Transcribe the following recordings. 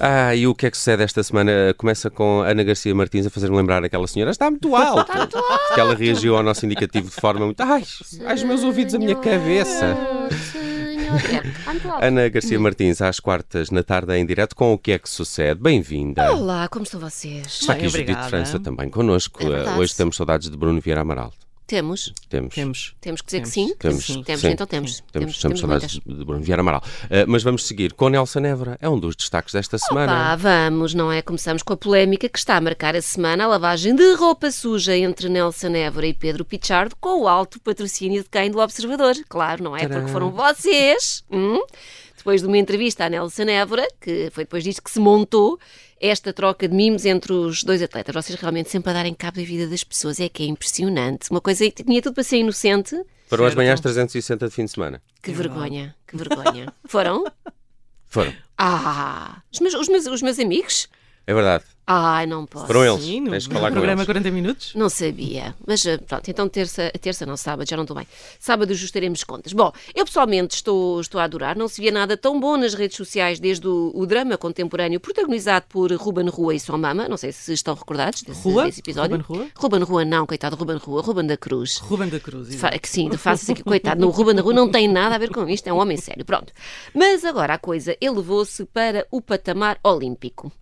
Ah, e o que é que sucede esta semana? Começa com Ana Garcia Martins a fazer-me lembrar aquela senhora. Está muito alto! Está muito alto! Porque ela reagiu ao nosso indicativo de forma muito. Ai, ai os meus ouvidos, a minha cabeça! É, Ana Garcia Martins, às quartas, na tarde, em direto, com o que é que sucede. Bem-vinda! Olá, como estão vocês? Está aqui Bem, Judite obrigada. França também connosco. É. Hoje temos saudades de Bruno Vieira Amaral. Temos? Temos. Temos. Temos que dizer que Temos. sim? Temos, Sim. Temos, sim. então temos. Temos, temos saudades de Bruno Vieira Amaral. Ah, mas vamos seguir com Nelson Évora. É um dos destaques desta semana. Pá, vamos, não é? Começamos com a polémica que está a marcar a semana, a lavagem de roupa suja entre Nelson Évora e Pedro Pichardo, com o alto patrocínio de quem? Do Observador. Claro, não é? Tcharam. Porque foram vocês. hum? Depois de uma entrevista à Nelson Évora, que foi depois disto que se montou esta troca de mimos entre os dois atletas. Vocês realmente sempre a darem cabo da vida das pessoas. É que é impressionante. Uma coisa que tinha tudo para ser inocente. Foram as manhãs 360 de fim de semana. Que vergonha, que vergonha. Foram? Foram. Ah, os meus, os meus, os meus amigos? É verdade. Ai, não posso. Foram eles. Sim, no, Tens que no falar com programa eles. 40 minutos. Não sabia. Mas eh, pronto, então terça, terça não, sábado, já não estou bem. Sábado ajustaremos contas. Bom, eu pessoalmente estou, estou a adorar. Não se via nada tão bom nas redes sociais desde o, o drama contemporâneo protagonizado por Ruben Rua e sua mama. Não sei se estão recordados desse, Rua? desse episódio. Ruben Rua? Ruben Rua, não, coitado, Ruben Rua. Ruben da Cruz. Ruben da Cruz. Fa- que sim, faça-se aqui, coitado, no Ruben da Rua não tem nada a ver com isto, é um homem sério, pronto. Mas agora a coisa elevou-se para o patamar olímpico.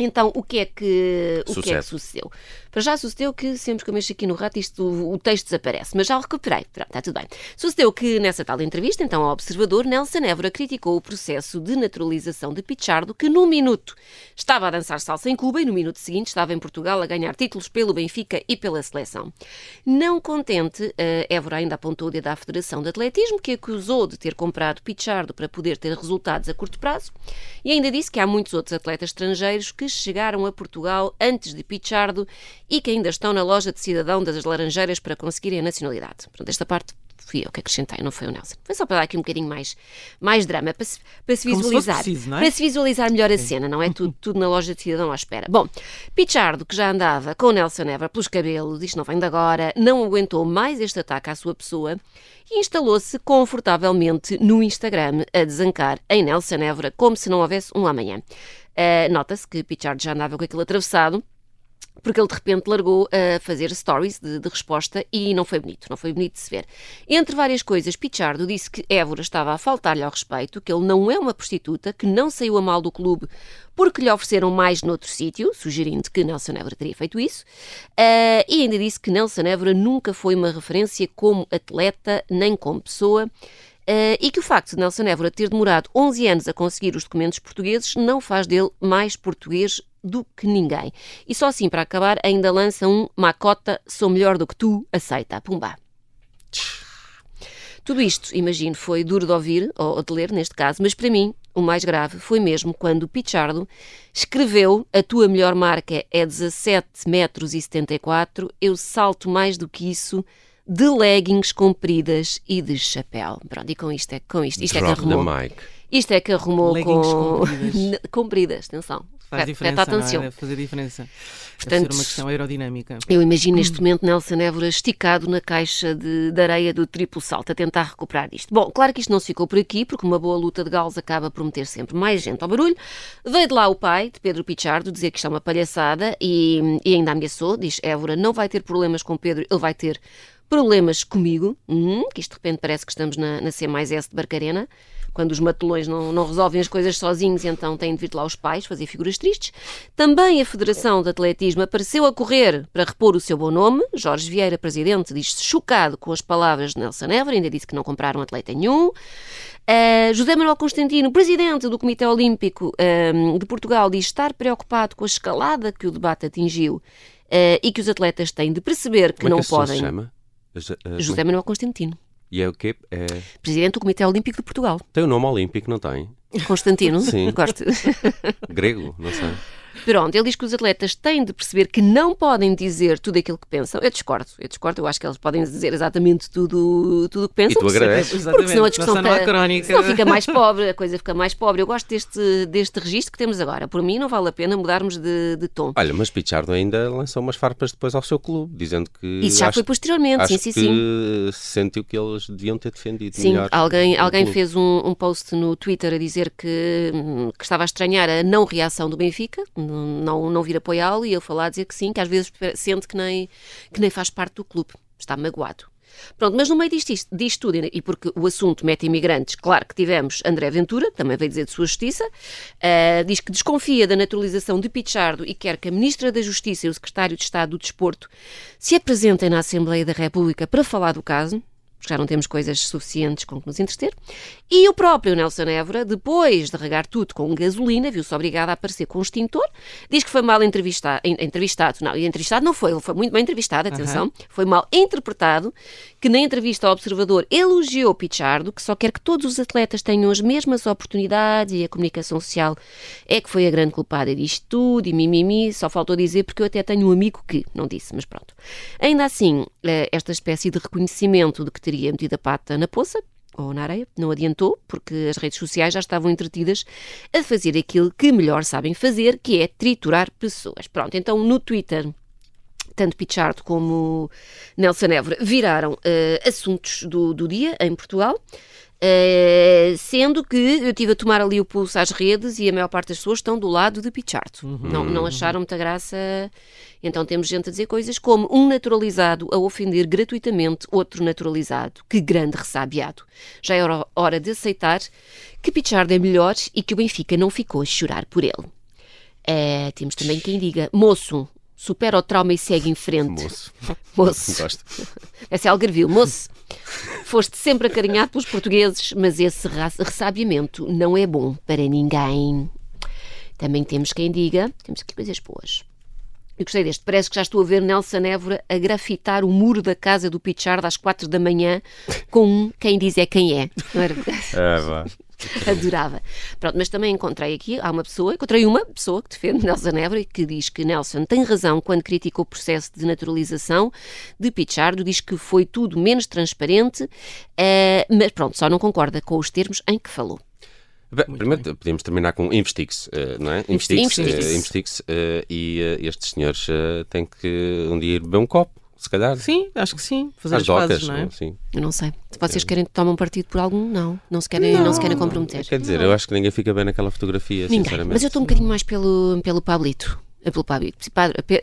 Então, o que é que, o que, é que sucedeu? Para já sucedeu que sempre que eu mexo aqui no rato isto, o texto desaparece, mas já o recuperei. Pronto, está tudo bem. Sucedeu que nessa tal entrevista, então ao Observador, Nelson Évora criticou o processo de naturalização de Pichardo, que num minuto estava a dançar salsa em Cuba e no minuto seguinte estava em Portugal a ganhar títulos pelo Benfica e pela seleção. Não contente, eh, Évora ainda apontou o dedo à Federação de Atletismo, que acusou de ter comprado Pichardo para poder ter resultados a curto prazo, e ainda disse que há muitos outros atletas estrangeiros que chegaram a Portugal antes de Pichardo e que ainda estão na loja de cidadão das Laranjeiras para conseguirem a nacionalidade. Portanto, esta parte fui eu que acrescentei, não foi o Nelson. Foi só para dar aqui um bocadinho mais, mais drama, para se, para se Como se visualizar. preciso, é? Para se visualizar melhor a cena, não é? Tudo, tudo na loja de cidadão à espera. Bom, Pichardo, que já andava com o Nelson Évora pelos cabelos, isto não vem de agora, não aguentou mais este ataque à sua pessoa e instalou-se confortavelmente no Instagram a desancar em Nelson Évora como se não houvesse um amanhã. Ah, Nota-se que Pichardo já andava com aquilo atravessado porque ele de repente largou a fazer stories de, de resposta e não foi bonito, não foi bonito de se ver. Entre várias coisas, Pichardo disse que Évora estava a faltar-lhe ao respeito, que ele não é uma prostituta, que não saiu a mal do clube porque lhe ofereceram mais noutro sítio, sugerindo que Nelson Évora teria feito isso, Ah, e ainda disse que Nelson Évora nunca foi uma referência como atleta nem como pessoa, Uh, e que o facto de Nelson Évora ter demorado 11 anos a conseguir os documentos portugueses não faz dele mais português do que ninguém. E só assim, para acabar, ainda lança um Macota, sou melhor do que tu, aceita. Pumba. Tudo isto, imagino, foi duro de ouvir, ou de ler neste caso, mas para mim o mais grave foi mesmo quando Pichardo escreveu a tua melhor marca é 17 metros e 74, eu salto mais do que isso de leggings compridas e de chapéu. Pronto, e com isto é, com isto, isto é que arrumou. Isto é que arrumou Leggings com... compridas. compridas, atenção. Faz diferença, não é? atenção. Deve fazer diferença. Portanto, Deve ser uma questão aerodinâmica. Eu imagino neste momento Nelson Évora esticado na caixa de, de areia do triplo salto a tentar recuperar isto. Bom, claro que isto não se ficou por aqui, porque uma boa luta de galos acaba por meter sempre mais gente ao barulho. Veio de lá o pai, de Pedro Pichardo, dizer que isto é uma palhaçada e, e ainda ameaçou, diz Évora, não vai ter problemas com Pedro, ele vai ter problemas comigo, Hum, que isto de repente parece que estamos na, na C mais S de Barcarena, quando os matulões não, não resolvem as coisas sozinhos, então têm de vir lá os pais fazer figuras tristes. Também a Federação de Atletismo apareceu a correr para repor o seu bom nome. Jorge Vieira, presidente, diz-se chocado com as palavras de Nelson Évora, ainda disse que não compraram atleta nenhum. Uh, José Manuel Constantino, presidente do Comitê Olímpico um, de Portugal, diz estar preocupado com a escalada que o debate atingiu uh, e que os atletas têm de perceber que Como é não que esse senhor se podem. chama? Eh, José Manuel Constantino, E é o quê? É... presidente do Comitê Olímpico de Portugal. Tem o nome olímpico, não tem? Constantino, Sim. gosto. Grego, não sei. Pronto, ele diz que os atletas têm de perceber que não podem dizer tudo aquilo que pensam. Eu discordo, eu discordo, eu acho que eles podem dizer exatamente tudo tudo o que pensam. E tu agradeces. Porque senão a discussão não há fica- crónica. senão fica mais pobre, a coisa fica mais pobre. Eu gosto deste, deste registro que temos agora. Por mim, não vale a pena mudarmos de, de tom. Olha, mas Pichardo ainda lançou umas farpas depois ao seu clube, dizendo que. Isso já acho- foi posteriormente, acho sim, sim, que sim. sentiu que eles deviam ter defendido Sim, melhor. alguém, o alguém clube. fez um, um post no Twitter a dizer que, hum, que estava a estranhar a não reação do Benfica, não, não vir apoiá-lo, e ele a dizer que sim, que às vezes sente que nem, que nem faz parte do clube, está magoado. Pronto, mas no meio disto, isto- disto tudo, e porque o assunto mete imigrantes, claro que tivemos André Ventura, também veio dizer de sua justiça, ah, diz que desconfia da naturalização de Pichardo e quer que a Ministra da Justiça e o Secretário de Estado do Desporto se apresentem na Assembleia da República para falar do caso, porque já não temos coisas suficientes com que nos entreter. E o próprio Nelson Évora, depois de regar tudo com gasolina, viu-se obrigado a aparecer com um extintor, diz que foi mal entrevistado. Entrevistado, não, e entrevistado não foi, ele foi muito bem entrevistado, atenção, foi mal interpretado, que na entrevista ao Observador elogiou Pichardo, que só quer que todos os atletas tenham as mesmas oportunidades e a comunicação social é que foi a grande culpada disto tudo e mimimi, só faltou dizer porque eu até tenho um amigo que, não disse, mas pronto. Ainda assim, eh, esta espécie de reconhecimento de que teria metido a pata na poça, ou na areia, não adiantou, porque as redes sociais já estavam entretidas a fazer aquilo que melhor sabem fazer, que é triturar pessoas. Pronto, então no Twitter tanto Pichardo como Nelson Évora viraram eh, assuntos do, do dia em Portugal. Eh, sendo que eu estive a tomar ali o pulso às redes e a maior parte das pessoas estão do lado de Pichardo. Não, não acharam muita graça. Então temos gente a dizer coisas como um naturalizado a ofender gratuitamente outro naturalizado. Que grande ressabiado. Já é hora- de aceitar que Pichardo é melhor e que o Benfica não ficou a chorar por ele. Eh, temos também quem diga, moço, supera o trauma e segue em frente. Moço. Moço. Gosto. Essa é Algarvio. Moço, foste sempre acarinhado pelos portugueses, mas esse ressabiamento não é bom para ninguém. Também temos quem diga, temos aqui coisas boas. Eu gostei deste. Parece que já estou a ver Nelson Évora a grafitar o muro da casa do Pichardo às quatro da manhã com um quem diz é quem é. Não era? Ah, vá. Adorava. Pronto, mas também encontrei aqui, há uma pessoa, encontrei uma pessoa que defende Nelson Évora e que diz que Nelson tem razão quando critica o processo de naturalização de Pichardo, diz que foi tudo menos transparente, eh, mas pronto, só não concorda com os termos em que falou. Bem, primeiro podíamos terminar com investigue-se, eh, não é? Eh, investigue-se, eh, e estes senhores têm que um dia ir beber um copo, se calhar. Sim, acho que sim. Fazer as pazes, docas, não é? sim. Eu não sei. Se vocês querem tomar um partido por algum, não. Não se querem, não, se querem comprometer. Quer dizer, eu acho que ninguém fica bem naquela fotografia, Ninguém. sinceramente. Mas eu estou um bocadinho mais pelo, pelo Pablito. Pelo Pablito.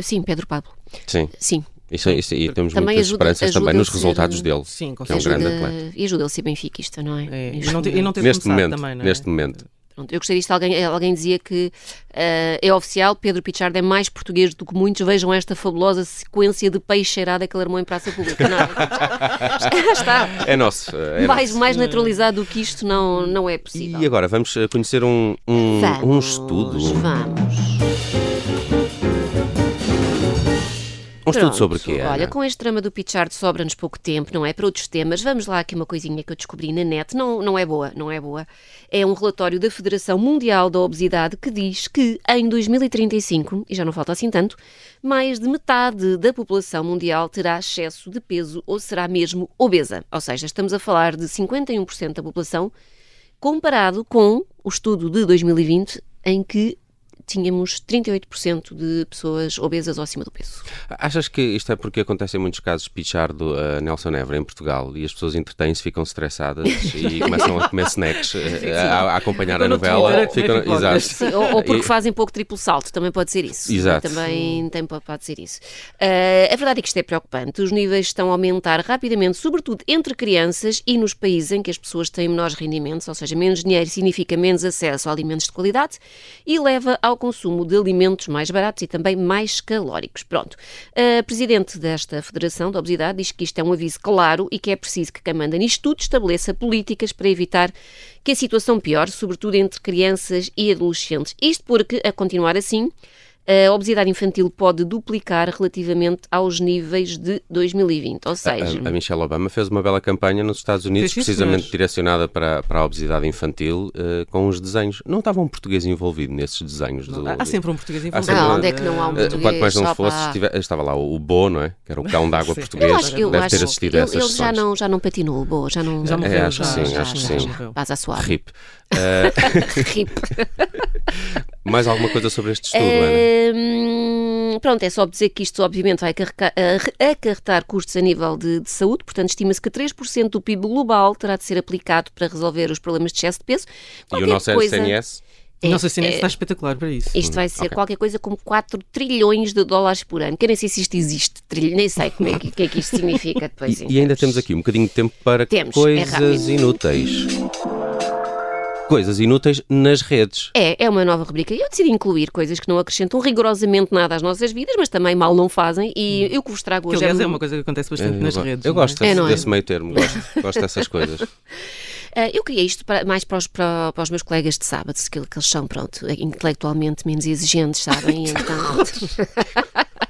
Sim, Pedro Pablo. Sim, Sim. Isso, isso, e temos Também muitas ajuda- esperanças ajuda também nos resultados dele, Sim, que é um ajuda, grande atleta. e ajuda ele a ser benfiquista, não é? É, Neste e não, e não ter Neste começado momento, também, não é? neste momento. Pronto, eu gostei disto. Alguém, alguém dizia que eh, é oficial, Pedro Pichardo é mais português do que muitos. Vejam esta fabulosa sequência de peixeirada que ele armou em praça pública. Não, já está. É nosso. eh, É mais, nosso. mais naturalizado do que isto não, não é possível. E agora vamos eh, conhecer um, um, um Vamos, estudo. Vamos. Um estudo Pronto, sobre o quê? Olha, Ana? com este drama do Pichardo sobra-nos pouco tempo, não é? Para outros temas, vamos lá aqui uma coisinha que eu descobri na net. Não, não é boa, não é boa. É um relatório da Federação Mundial da Obesidade que diz que em 2035, e já não falta assim tanto, mais de metade da população mundial terá excesso de peso ou será mesmo obesa. Ou seja, estamos a falar de 51% da população comparado com o estudo de 2020 em que tínhamos 38% de pessoas obesas ou acima do peso. Achas que isto é porque acontece em muitos casos Pichardo a Nelson Évora em Portugal e as pessoas entretêm-se, ficam estressadas e começam a comer snacks eh, a, a acompanhar Ficam a no novela? Ficam-. Exato. Sim, ou, ou porque E- fazem pouco triplo salto, também pode ser isso. Exato. Também tem, pode ser isso. Ah, a verdade é que isto é preocupante. Os níveis estão a aumentar rapidamente, sobretudo entre crianças e nos países em que as pessoas têm menores rendimentos, ou seja, menos dinheiro significa menos acesso a alimentos de qualidade e leva ao consumo de alimentos mais baratos e também mais calóricos. Pronto. A presidente desta Federação da Obesidade diz que isto é um aviso claro e que é preciso que quem manda nisto tudo estabeleça políticas para evitar que a situação piore, sobretudo entre crianças e adolescentes. Isto porque, a continuar assim, a obesidade infantil pode duplicar relativamente aos níveis de 2020. Ou seja, a, a Michelle Obama fez uma bela campanha nos Estados Unidos, precisamente direcionada para, para a obesidade infantil, eh, com os desenhos. Não estava um português envolvido nesses desenhos? Do, Há, sempre um português envolvido. sempre Ah, onde é que não há um Eh, português? Quanto mais não fosse, para- estive- estava lá o, o Bo, não é? Que era o cão d'água português. eu acho, eu Deve ter acho assistido a ele, essas ele já, não, já não patinou, boa, já não. Já morreu, acho que já, sim, já, acho que sim. Paz à suave. RIP. Eh, Rip. mais alguma coisa sobre este estudo, É, Ana? Pronto, é só dizer que isto obviamente vai acarretar custos a nível de, de saúde, portanto estima-se que 3% do PIB global terá de ser aplicado para resolver os problemas de excesso de peso. E o Qualquer nosso coisa- SNS? É, Nossa CNS é, está espetacular para isso. Isto vai ser ok. qualquer coisa como 4 trilhões de dólares por ano. Que eu nem sei se isto existe, trilho, nem sei como é que, o que é que isto significa depois. E, e ainda termos- temos aqui um bocadinho de tempo para Temos, é coisas rápido. inúteis. Coisas inúteis nas redes. É, é uma nova rubrica. Eu decidi incluir coisas que não acrescentam rigorosamente nada às nossas vidas, mas também mal não fazem. E eu que vos trago Que, hoje. aliás, um- é uma coisa que acontece bastante Eu nas go- redes. Eu não é? gosto É, desse, é? desse meio termo, gosto, gosto dessas coisas. Ah, eu queria isto para- mais para os, para, para os meus colegas de sábado, que, que eles são, pronto, intelectualmente menos exigentes, sabem? Então...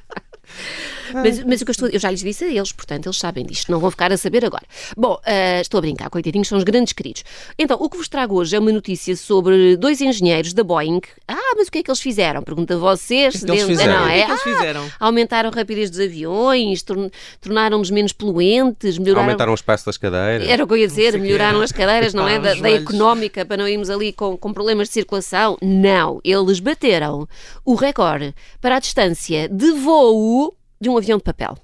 Mas, mas o que eu, estou, eu já lhes disse a eles, portanto, eles sabem disto, não vão ficar a saber agora. Bom, ah, estou a brincar, coitadinhos, são os grandes queridos. Então, o que vos trago hoje é uma notícia sobre dois engenheiros da Boeing. Ah, mas o que é que eles fizeram? Pergunta a vocês. O que é que eles fizeram? Não, O que é? é que eles Ah, fizeram? aumentaram a rapidez dos aviões, torn- tornaram-nos menos poluentes, melhoraram... Aumentaram o espaço das cadeiras. Era o que eu ia dizer, melhoraram as cadeiras, não é? Da, da económica para não irmos ali com, com problemas de circulação. Não, eles bateram o recorde para a distância de voo de um avião de papel.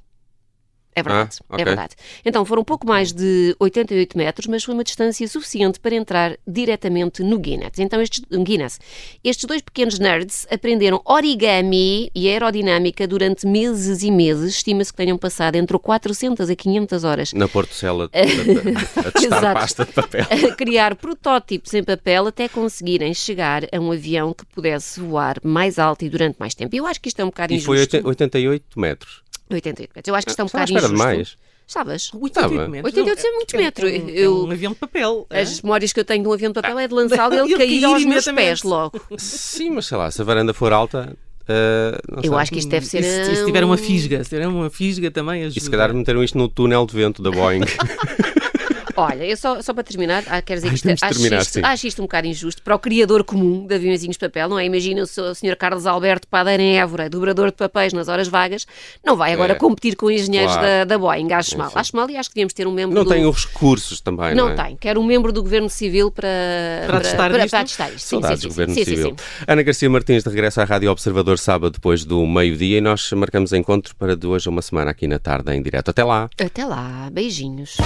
É verdade, Ah, ok. é verdade. Então foram um pouco mais de 88 metros, mas foi uma distância suficiente para entrar diretamente no Guinness. Então estes, Guinness, estes dois pequenos nerds aprenderam origami e aerodinâmica durante meses e meses. Estima-se que tenham passado entre 400 a 500 horas Na Portocela a, a, testar pasta de papel. a criar protótipos em papel até conseguirem chegar a um avião que pudesse voar mais alto e durante mais tempo. Eu acho que isto é um bocado E injusto. foi 80 88 metros. 88 metros. Eu acho que isto é um bocado injusto. mais. Sabes? 88 Estava. metros. 88 é muito um- metro. um- Eu- é um avião de papel. é? As memórias que eu tenho de um avião de papel é de lançá-lo e ele Ele cair aos meus pés logo. Sim, mas sei lá, se a varanda for alta. não Eu sei. acho que isto deve ser. E se, e se um- tiver uma fisga, se tiver uma fisga também ajuda. E se calhar meteram isto no túnel de vento da Boeing. Olha, eu só, só para terminar, ah, quero dizer que isto, acho, terminar, isto, sim. acho isto um bocado injusto para o criador comum de aviãozinhos de papel, não é? Imagina o Sr. Carlos Alberto Padeira em Évora, dobrador de papéis nas horas vagas, não vai agora É. competir com engenheiros Claro. da, da Boeing. Acho mal. Enfim. Acho mal e acho que devíamos ter um membro Não do... tem os recursos também, não, Não é? tem. Quero um membro do Governo Civil para, Para testar para, para testar isto. Sim, Saudades sim, do sim, Governo sim, sim, Civil. sim. Ana Garcia Martins de regresso à Rádio Observador sábado depois do meio-dia e nós marcamos encontro para de hoje a uma semana aqui na tarde em direto. Até lá! Até lá. Beijinhos.